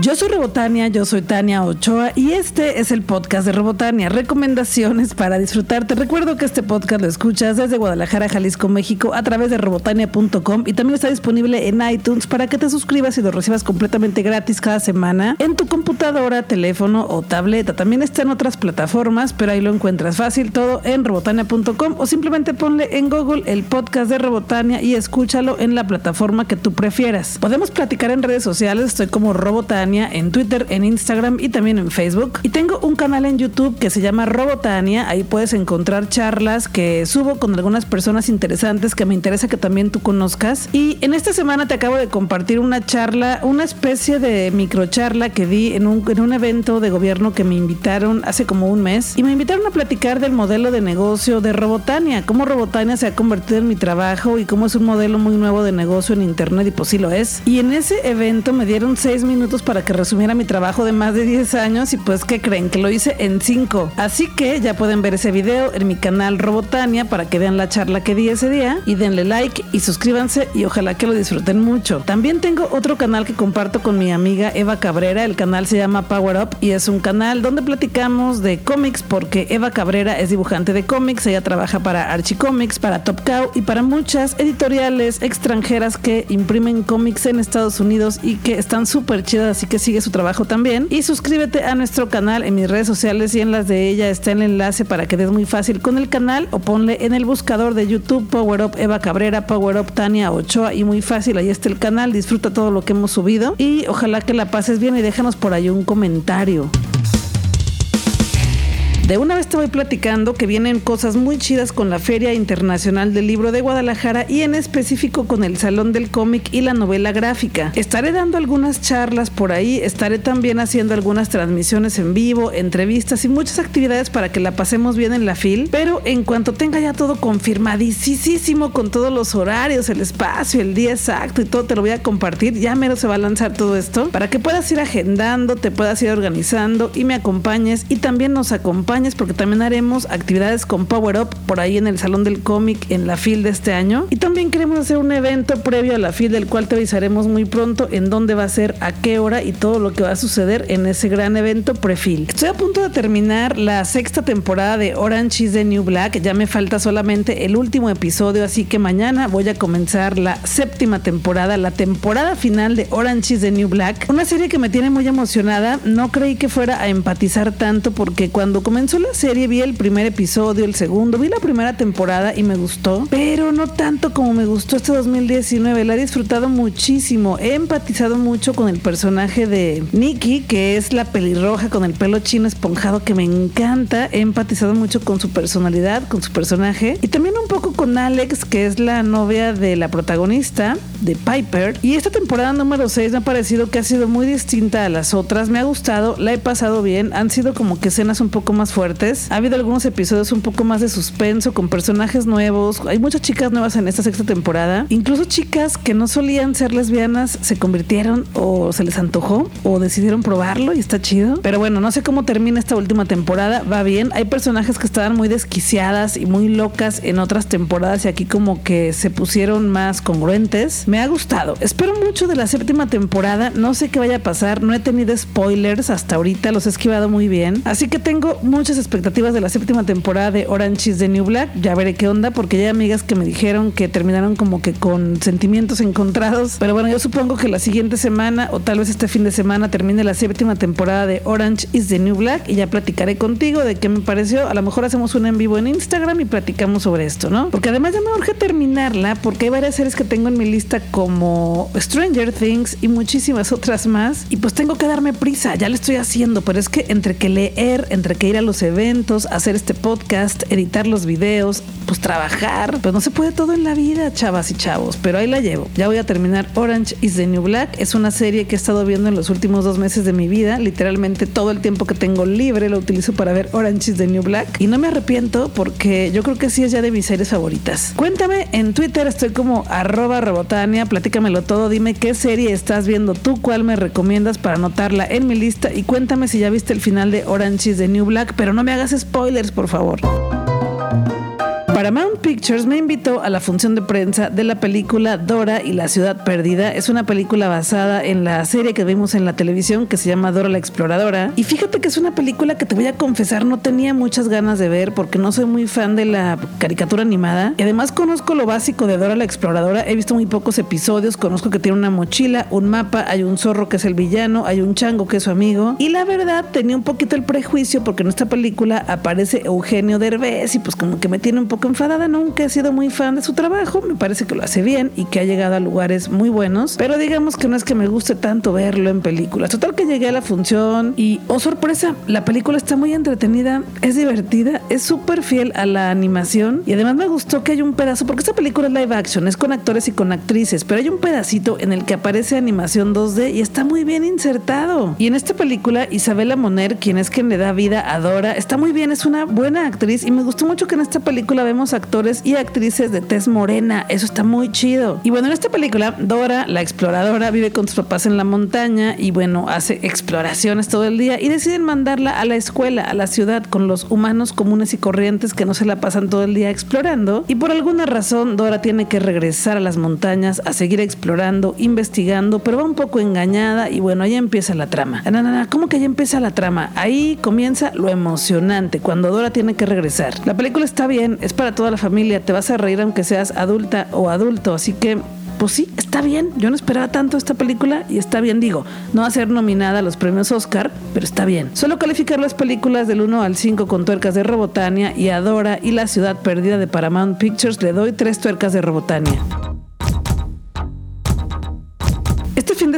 Yo soy Robotania, yo soy Tania Ochoa y este es el podcast de Robotania, recomendaciones para disfrutar. Te recuerdo que este podcast lo escuchas desde Guadalajara, Jalisco, México, a través de robotania.com y también está disponible en iTunes para que te suscribas y lo recibas completamente gratis cada semana en tu computadora, teléfono o tableta. También está en otras plataformas, pero ahí lo encuentras fácil todo en robotania.com o simplemente ponle en Google el podcast de Robotania y escúchalo en la plataforma que tú prefieras. Podemos platicar en redes sociales, estoy como Robotania en Twitter, en Instagram y también en Facebook. Y tengo un canal en YouTube que se llama Robotania. Ahí puedes encontrar charlas que subo con algunas personas interesantes que me interesa que también tú conozcas. Y en esta semana te acabo de compartir una charla, una especie de microcharla que di en un, en un evento de gobierno que me invitaron hace como un mes. Y me invitaron a platicar del modelo de negocio de Robotania, cómo Robotania se ha convertido en mi trabajo y cómo es un modelo muy nuevo de negocio en Internet y pues sí lo es. Y en ese evento me dieron seis minutos para que resumiera mi trabajo de más de 10 años y pues que creen que lo hice en 5. Así que ya pueden ver ese video en mi canal Robotania para que vean la charla que di ese día y denle like y suscríbanse y ojalá que lo disfruten mucho. También tengo otro canal que comparto con mi amiga Eva Cabrera, el canal se llama Power Up y es un canal donde platicamos de cómics porque Eva Cabrera es dibujante de cómics, ella trabaja para Archie Comics, para Top Cow y para muchas editoriales extranjeras que imprimen cómics en Estados Unidos y que están súper chidas que sigue su trabajo también. Y suscríbete a nuestro canal en mis redes sociales y en las de ella está el enlace para que des muy fácil con el canal o ponle en el buscador de YouTube Power Up Eva Cabrera, Power Up Tania Ochoa y muy fácil, ahí está el canal, disfruta todo lo que hemos subido y ojalá que la pases bien y déjanos por ahí un comentario. De una vez te voy platicando que vienen cosas muy chidas con la Feria Internacional del Libro de Guadalajara y en específico con el Salón del Cómic y la novela gráfica. Estaré dando algunas charlas por ahí, estaré también haciendo algunas transmisiones en vivo, entrevistas y muchas actividades para que la pasemos bien en la FIL, pero en cuanto tenga ya todo confirmadísimo con todos los horarios, el espacio, el día exacto y todo, te lo voy a compartir. Ya mero se va a lanzar todo esto para que puedas ir agendando, te puedas ir organizando y me acompañes y también nos acompañes porque también haremos actividades con Power Up por ahí en el Salón del Cómic en la FIL de este año. Y también queremos hacer un evento previo a la FIL del cual te avisaremos muy pronto en dónde va a ser, a qué hora y todo lo que va a suceder en ese gran evento prefil. Estoy a punto de terminar la sexta temporada de Orange is the New Black. Ya me falta solamente el último episodio, así que mañana voy a comenzar la séptima temporada, la temporada final de Orange is the New Black. Una serie que me tiene muy emocionada. No creí que fuera a empatizar tanto porque cuando comencé la serie, vi el primer episodio, el segundo, vi la primera temporada y me gustó, pero no tanto como me gustó este 2019. La he disfrutado muchísimo. He empatizado mucho con el personaje de Nikki, que es la pelirroja con el pelo chino esponjado que me encanta. He empatizado mucho con su personalidad, con su personaje y también un poco con Alex, que es la novia de la protagonista de Piper. Y esta temporada número 6 me ha parecido que ha sido muy distinta a las otras. Me ha gustado, la he pasado bien. Han sido como que escenas un poco más fuertes. Ha habido algunos episodios un poco más de suspenso, con personajes nuevos. Hay muchas chicas nuevas en esta sexta temporada. Incluso chicas que no solían ser lesbianas se convirtieron o se les antojó o decidieron probarlo y está chido. Pero bueno, no sé cómo termina esta última temporada. Va bien. Hay personajes que estaban muy desquiciadas y muy locas en otras temporadas y aquí como que se pusieron más congruentes. Me ha gustado. Espero mucho de la séptima temporada. No sé qué vaya a pasar. No he tenido spoilers hasta ahorita. Los he esquivado muy bien. Así que tengo mucho expectativas de la séptima temporada de Orange is the New Black. Ya veré qué onda, porque ya hay amigas que me dijeron que terminaron como que con sentimientos encontrados. Pero bueno, yo supongo que la siguiente semana o tal vez este fin de semana termine la séptima temporada de Orange is the New Black y ya platicaré contigo de qué me pareció. A lo mejor hacemos un en vivo en Instagram y platicamos sobre esto, ¿no? Porque además ya me urge terminarla porque hay varias series que tengo en mi lista como Stranger Things y muchísimas otras más. Y pues tengo que darme prisa, ya le estoy haciendo, pero es que entre que leer, entre que ir a los eventos, hacer este podcast, editar los videos, pues trabajar. Pues no se puede todo en la vida, chavas y chavos, pero ahí la llevo. Ya voy a terminar Orange is the New Black. Es una serie que he estado viendo en los últimos dos meses de mi vida. Literalmente todo el tiempo que tengo libre lo utilizo para ver Orange is the New Black. Y no me arrepiento porque yo creo que sí es ya de mis series favoritas. Cuéntame, en Twitter estoy como arroba robotania, platícamelo todo, dime qué serie estás viendo tú, cuál me recomiendas para anotarla en mi lista y cuéntame si ya viste el final de Orange is the New Black, pero no me hagas spoilers, por favor. Paramount Pictures me invitó a la función de prensa de la película Dora y la ciudad perdida. Es una película basada en la serie que vimos en la televisión que se llama Dora la exploradora. Y fíjate que es una película que te voy a confesar no tenía muchas ganas de ver porque no soy muy fan de la caricatura animada. Y además conozco lo básico de Dora la exploradora. He visto muy pocos episodios. Conozco que tiene una mochila, un mapa, hay un zorro que es el villano, hay un chango que es su amigo. Y la verdad tenía un poquito el prejuicio porque en esta película aparece Eugenio Derbez y pues como que me tiene un poco enfadada. Nunca he sido muy fan de su trabajo. Me parece que lo hace bien y que ha llegado a lugares muy buenos. Pero digamos que no es que me guste tanto verlo en películas. Total que llegué a la función y, oh sorpresa, la película está muy entretenida, es divertida, es súper fiel a la animación y además me gustó que hay un pedazo, porque esta película es live action, es con actores y con actrices, pero hay un pedacito en el que aparece animación 2D y está muy bien insertado. Y en esta película, Isabela Moner, quien es quien le da vida a Dora, está muy bien, es una buena actriz y me gustó mucho que en esta película vemos actores y actrices de tez morena, eso está muy chido. Y bueno, en esta película, Dora, la exploradora, vive con sus papás en la montaña y bueno, hace exploraciones todo el día y deciden mandarla a la escuela, a la ciudad, con los humanos comunes y corrientes que no se la pasan todo el día explorando. Y por alguna razón, Dora tiene que regresar a las montañas a seguir explorando, investigando, pero va un poco engañada y bueno, ahí empieza la trama. ¿cómo que ahí empieza la trama? Ahí comienza lo emocionante, cuando Dora tiene que regresar. La película está bien, es para toda la familia, te vas a reír aunque seas adulta o adulto, así que pues sí, está bien. Yo no esperaba tanto esta película y está bien, digo, no va a ser nominada a los premios Oscar, pero está bien. Solo calificar las películas del 1 al 5 con tuercas de Robotania y Adora y La Ciudad Perdida de Paramount Pictures le doy tres tuercas de Robotania.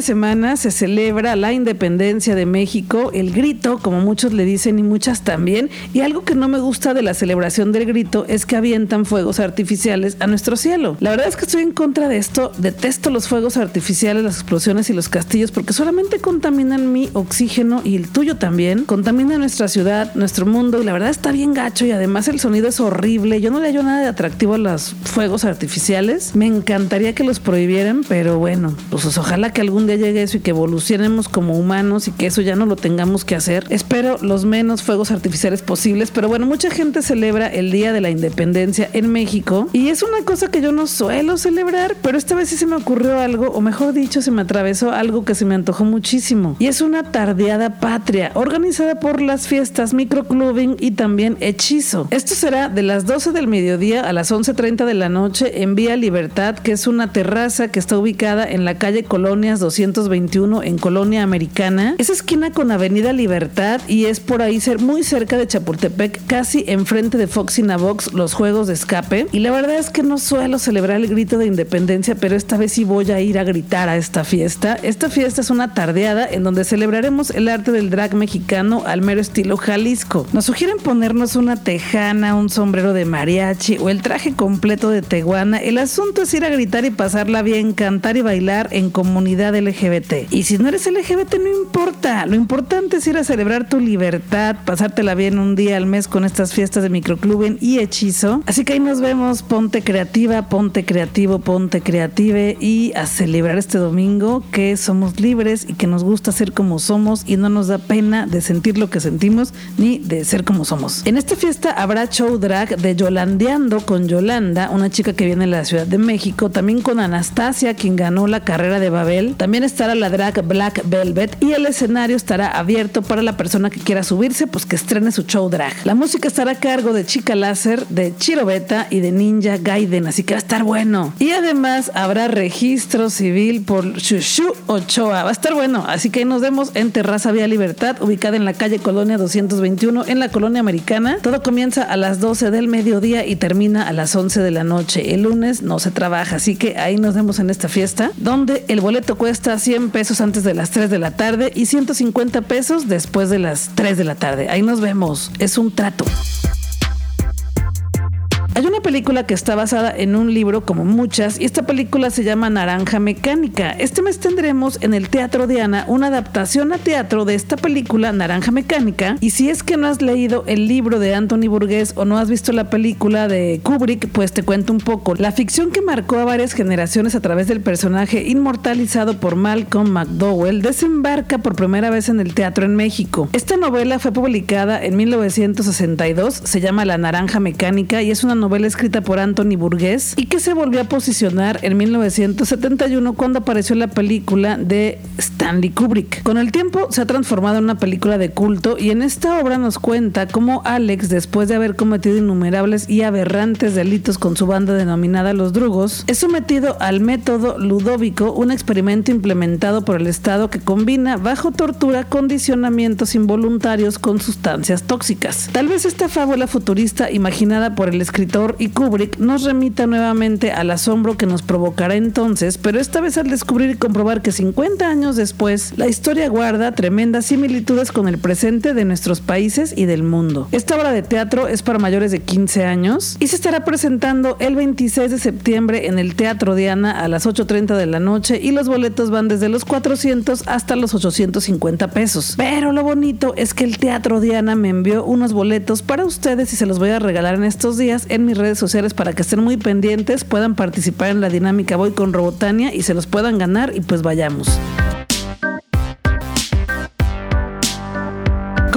De semana se celebra la independencia de México, el grito, como muchos le dicen y muchas también, y algo que no me gusta de la celebración del grito es que avientan fuegos artificiales a nuestro cielo. La verdad es que estoy en contra de esto, detesto los fuegos artificiales, las explosiones y los castillos porque solamente contaminan mi oxígeno y el tuyo también, contaminan nuestra ciudad, nuestro mundo y la verdad está bien gacho y además el sonido es horrible. Yo no le hallo nada de atractivo a los fuegos artificiales. Me encantaría que los prohibieran, pero bueno, pues ojalá que algún día llegue eso y que evolucionemos como humanos y que eso ya no lo tengamos que hacer. Espero los menos fuegos artificiales posibles, pero bueno, mucha gente celebra el Día de la Independencia en México y es una cosa que yo no suelo celebrar, pero esta vez sí se me ocurrió algo, o mejor dicho, se me atravesó algo que se me antojó muchísimo. Y es una tardeada patria organizada por las fiestas Microclubing y también Hechizo. Esto será de las 12 del mediodía a las 11.30 de la noche en Vía Libertad, que es una terraza que está ubicada en la calle Colonia 221 en Colonia Americana. Es esquina con Avenida Libertad y es por ahí ser muy cerca de Chapultepec, casi enfrente de Fox Box, los juegos de escape. Y la verdad es que no suelo celebrar el grito de independencia, pero esta vez sí voy a ir a gritar a esta fiesta. Esta fiesta es una tardeada en donde celebraremos el arte del drag mexicano al mero estilo Jalisco. Nos sugieren ponernos una tejana, un sombrero de mariachi o el traje completo de teguana. El asunto es ir a gritar y pasarla bien, cantar y bailar en comunidad LGBT. Y si no eres LGBT, no importa. Lo importante es ir a celebrar tu libertad, pasártela bien un día al mes con estas fiestas de microcluben y hechizo. Así que ahí nos vemos. Ponte creativa, ponte creativo, ponte creative y a celebrar este domingo que somos libres y que nos gusta ser como somos y no nos da pena de sentir lo que sentimos ni de ser como somos. En esta fiesta habrá show drag de Yolandeando con Yolanda, una chica que viene de la Ciudad de México, también con Anastasia, quien ganó la carrera de Babel también estará la drag Black Velvet y el escenario estará abierto para la persona que quiera subirse, pues que estrene su show drag. La música estará a cargo de Chica Láser, de Chiro Beta y de Ninja Gaiden, así que va a estar bueno. Y además habrá registro civil por Shushu Ochoa. Va a estar bueno, así que ahí nos vemos en Terraza Vía Libertad, ubicada en la calle Colonia 221 en la Colonia Americana. Todo comienza a las 12 del mediodía y termina a las 11 de la noche. El lunes no se trabaja, así que ahí nos vemos en esta fiesta, donde el boleto cuesta 100 pesos antes de las 3 de la tarde y 150 pesos después de las 3 de la tarde. Ahí nos vemos. Es un trato. Película que está basada en un libro como muchas y esta película se llama Naranja Mecánica. Este mes tendremos en el Teatro Diana una adaptación a teatro de esta película Naranja Mecánica y si es que no has leído el libro de Anthony Burgess o no has visto la película de Kubrick, pues te cuento un poco. La ficción que marcó a varias generaciones a través del personaje inmortalizado por Malcolm McDowell desembarca por primera vez en el teatro en México. Esta novela fue publicada en 1962, se llama La Naranja Mecánica y es una novela por Anthony Burgess y que se volvió a posicionar en 1971 cuando apareció la película de Stanley Kubrick. Con el tiempo se ha transformado en una película de culto y en esta obra nos cuenta cómo Alex, después de haber cometido innumerables y aberrantes delitos con su banda denominada Los Drugos, es sometido al método ludóvico, un experimento implementado por el Estado que combina bajo tortura condicionamientos involuntarios con sustancias tóxicas. Tal vez esta fábula futurista imaginada por el escritor y Kubrick nos remita nuevamente al asombro que nos provocará entonces, pero esta vez al descubrir y comprobar que 50 años después la historia guarda tremendas similitudes con el presente de nuestros países y del mundo. Esta obra de teatro es para mayores de 15 años y se estará presentando el 26 de septiembre en el Teatro Diana a las 8.30 de la noche y los boletos van desde los 400 hasta los 850 pesos. Pero lo bonito es que el Teatro Diana me envió unos boletos para ustedes y se los voy a regalar en estos días en mis redes sociales para que estén muy pendientes, puedan participar en la dinámica Voy con Robotania y se los puedan ganar y pues vayamos.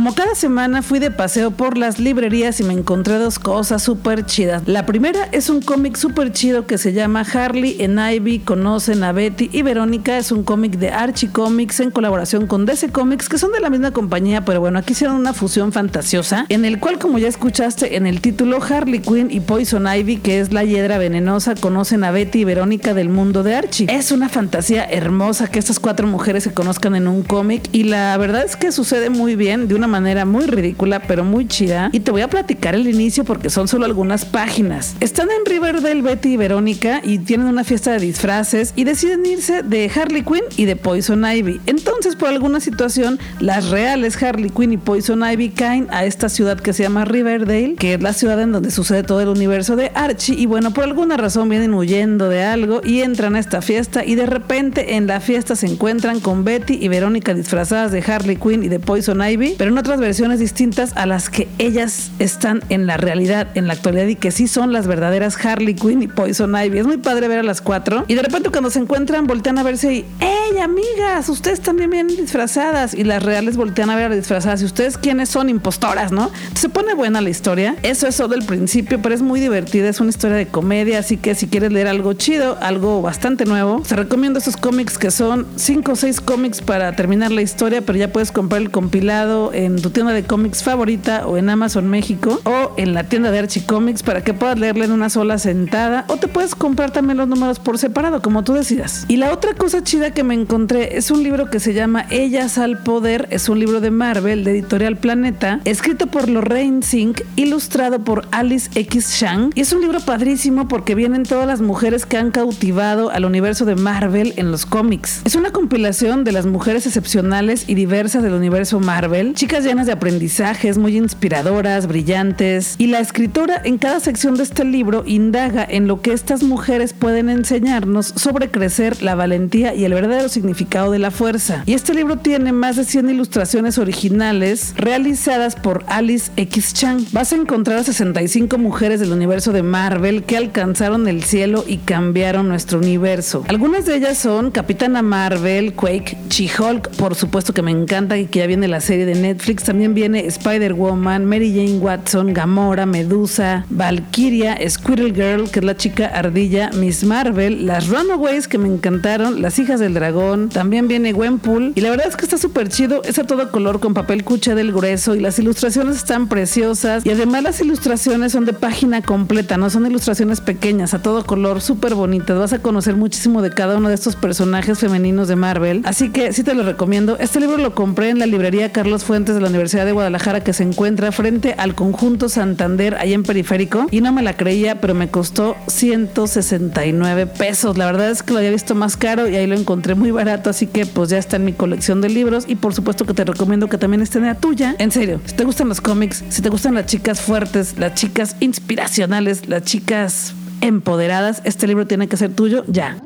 Como cada semana fui de paseo por las librerías y me encontré dos cosas súper chidas. La primera es un cómic súper chido que se llama Harley en Ivy conocen a Betty y Verónica. Es un cómic de Archie Comics en colaboración con DC Comics que son de la misma compañía, pero bueno, aquí hicieron una fusión fantasiosa en el cual como ya escuchaste en el título Harley Quinn y Poison Ivy, que es la hiedra venenosa, conocen a Betty y Verónica del mundo de Archie. Es una fantasía hermosa que estas cuatro mujeres se conozcan en un cómic y la verdad es que sucede muy bien de una manera muy ridícula, pero muy chida. Y te voy a platicar el inicio porque son solo algunas páginas. Están en Riverdale Betty y Verónica y tienen una fiesta de disfraces y deciden irse de Harley Quinn y de Poison Ivy. Entonces, por alguna situación, las reales Harley Quinn y Poison Ivy caen a esta ciudad que se llama Riverdale, que es la ciudad en donde sucede todo el universo de Archie. Y bueno, por alguna razón vienen huyendo de algo y entran a esta fiesta y de repente en la fiesta se encuentran con Betty y Verónica disfrazadas de Harley Quinn y de Poison Ivy, pero no otras versiones distintas a las que ellas están en la realidad, en la actualidad y que sí son las verdaderas Harley Quinn y Poison Ivy. Es muy padre ver a las cuatro y de repente cuando se encuentran voltean a verse y ¡Ey, amigas! Ustedes también vienen disfrazadas y las reales voltean a ver a las disfrazadas y ustedes quiénes son impostoras, ¿no? se pone buena la historia. Eso es solo el principio, pero es muy divertida. Es una historia de comedia, así que si quieres leer algo chido, algo bastante nuevo, te recomiendo estos cómics que son cinco o seis cómics para terminar la historia, pero ya puedes comprar el compilado tu tienda de cómics favorita o en Amazon México o en la tienda de Archie Comics para que puedas leerla en una sola sentada o te puedes comprar también los números por separado como tú decidas. Y la otra cosa chida que me encontré es un libro que se llama Ellas al Poder, es un libro de Marvel de editorial Planeta, escrito por Lorraine Zink, ilustrado por Alice X Shang y es un libro padrísimo porque vienen todas las mujeres que han cautivado al universo de Marvel en los cómics. Es una compilación de las mujeres excepcionales y diversas del universo Marvel, chicas llenas de aprendizajes, muy inspiradoras, brillantes, y la escritora en cada sección de este libro indaga en lo que estas mujeres pueden enseñarnos sobre crecer, la valentía y el verdadero significado de la fuerza. Y este libro tiene más de 100 ilustraciones originales realizadas por Alice X Chang. Vas a encontrar a 65 mujeres del universo de Marvel que alcanzaron el cielo y cambiaron nuestro universo. Algunas de ellas son Capitana Marvel, Quake, She-Hulk, por supuesto que me encanta y que ya viene la serie de Netflix, también viene Spider-Woman, Mary Jane Watson, Gamora, Medusa, Valkyria, Squirrel Girl, que es la chica ardilla, Miss Marvel, las Runaways que me encantaron, las hijas del dragón, también viene Gwenpool y la verdad es que está súper chido, es a todo color con papel cucha del grueso y las ilustraciones están preciosas y además las ilustraciones son de página completa, no son ilustraciones pequeñas, a todo color, súper bonitas, vas a conocer muchísimo de cada uno de estos personajes femeninos de Marvel, así que sí te lo recomiendo, este libro lo compré en la librería Carlos Fuentes de la Universidad de Guadalajara que se encuentra frente al conjunto Santander, ahí en Periférico. Y no me la creía, pero me costó 169 pesos. La verdad es que lo había visto más caro y ahí lo encontré muy barato. Así que pues ya está en mi colección de libros. Y por supuesto que te recomiendo que también esté en la tuya. En serio, si te gustan los cómics, si te gustan las chicas fuertes, las chicas inspiracionales, las chicas empoderadas, este libro tiene que ser tuyo ya.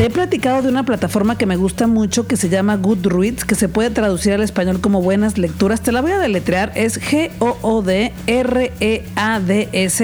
Te he platicado de una plataforma que me gusta mucho que se llama Goodreads, que se puede traducir al español como buenas lecturas. Te la voy a deletrear, es G-O-O-D-R-E-A-D-S,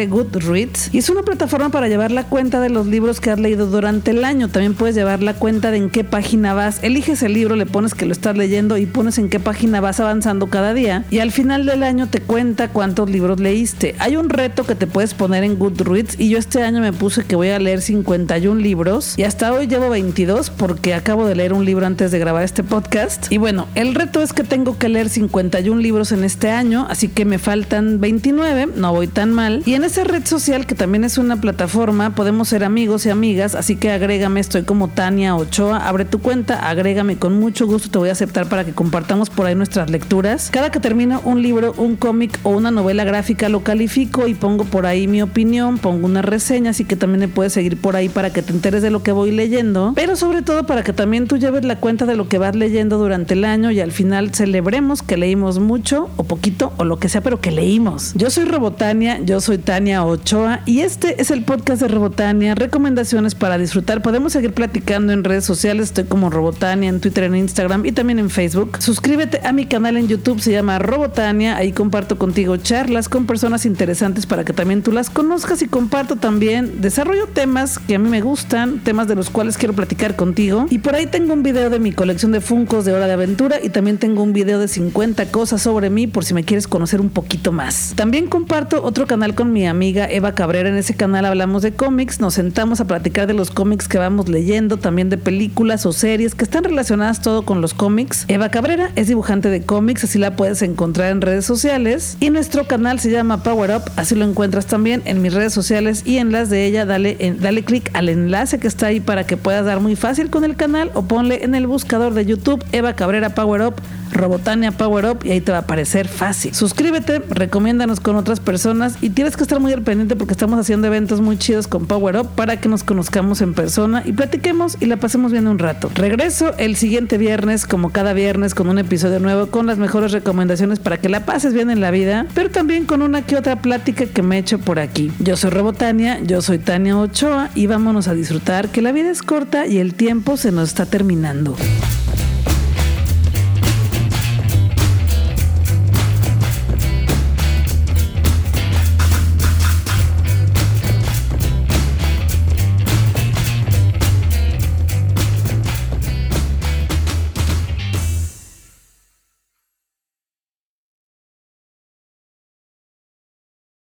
Goodreads. Y es una plataforma para llevar la cuenta de los libros que has leído durante el año. También puedes llevar la cuenta de en qué página vas. Eliges el libro, le pones que lo estás leyendo y pones en qué página vas avanzando cada día. Y al final del año te cuenta cuántos libros leíste. Hay un reto que te puedes poner en Goodreads y yo este año me puse que voy a leer 51 libros y hasta hoy llevo 22 porque acabo de leer un libro antes de grabar este podcast. Y bueno, el reto es que tengo que leer 51 libros en este año, así que me faltan 29, no voy tan mal. Y en esa red social, que también es una plataforma, podemos ser amigos y amigas, así que agrégame, estoy como Tania Ochoa, abre tu cuenta, agrégame con mucho gusto, te voy a aceptar para que compartamos por ahí nuestras lecturas. Cada que termino un libro, un cómic o una novela gráfica lo califico y pongo por ahí mi opinión, pongo una reseña, así que también me puedes seguir por ahí para que te enteres de lo que voy leyendo, pero sobre todo para que también tú lleves la cuenta de lo que vas leyendo durante el año y al final celebremos que leímos mucho o poquito o lo que sea, pero que leímos. Yo soy Robotania, yo soy Tania Ochoa y este es el podcast de Robotania, recomendaciones para disfrutar. Podemos seguir platicando en redes sociales, estoy como Robotania en Twitter, en Instagram y también en Facebook. Suscríbete a mi canal en YouTube, se llama Robotania, ahí comparto contigo charlas con personas interesantes para que también tú las conozcas y comparto también, desarrollo temas que a mí me gustan, temas de los cuales quiero platicar contigo. Y por ahí tengo un video de mi colección de Funcos de Hora de Aventura y también tengo un video de 50 cosas sobre mí por si me quieres conocer un poquito más. También comparto otro canal con mi amiga Eva Cabrera. En ese canal hablamos de cómics, nos sentamos a platicar de los cómics que vamos leyendo, también de películas o series que están relacionadas todo con los cómics. Eva Cabrera es dibujante de cómics, así la puedes encontrar en redes sociales. Y nuestro canal se llama Power Up, así lo encuentras también en mis redes sociales y en las de ella. Dale, dale clic al enlace que está ahí para que puedas dar muy fácil con el canal o ponle en el buscador de YouTube Eva Cabrera Power Up Robotania Power Up y ahí te va a aparecer fácil. Suscríbete, recomiéndanos con otras personas y tienes que estar muy al pendiente porque estamos haciendo eventos muy chidos con Power Up para que nos conozcamos en persona y platiquemos y la pasemos bien un rato. Regreso el siguiente viernes, como cada viernes, con un episodio nuevo con las mejores recomendaciones para que la pases bien en la vida, pero también con una que otra plática que me he hecho por aquí. Yo soy Robotania, yo soy Tania Ochoa y vámonos a disfrutar que la vida es y el tiempo se nos está terminando.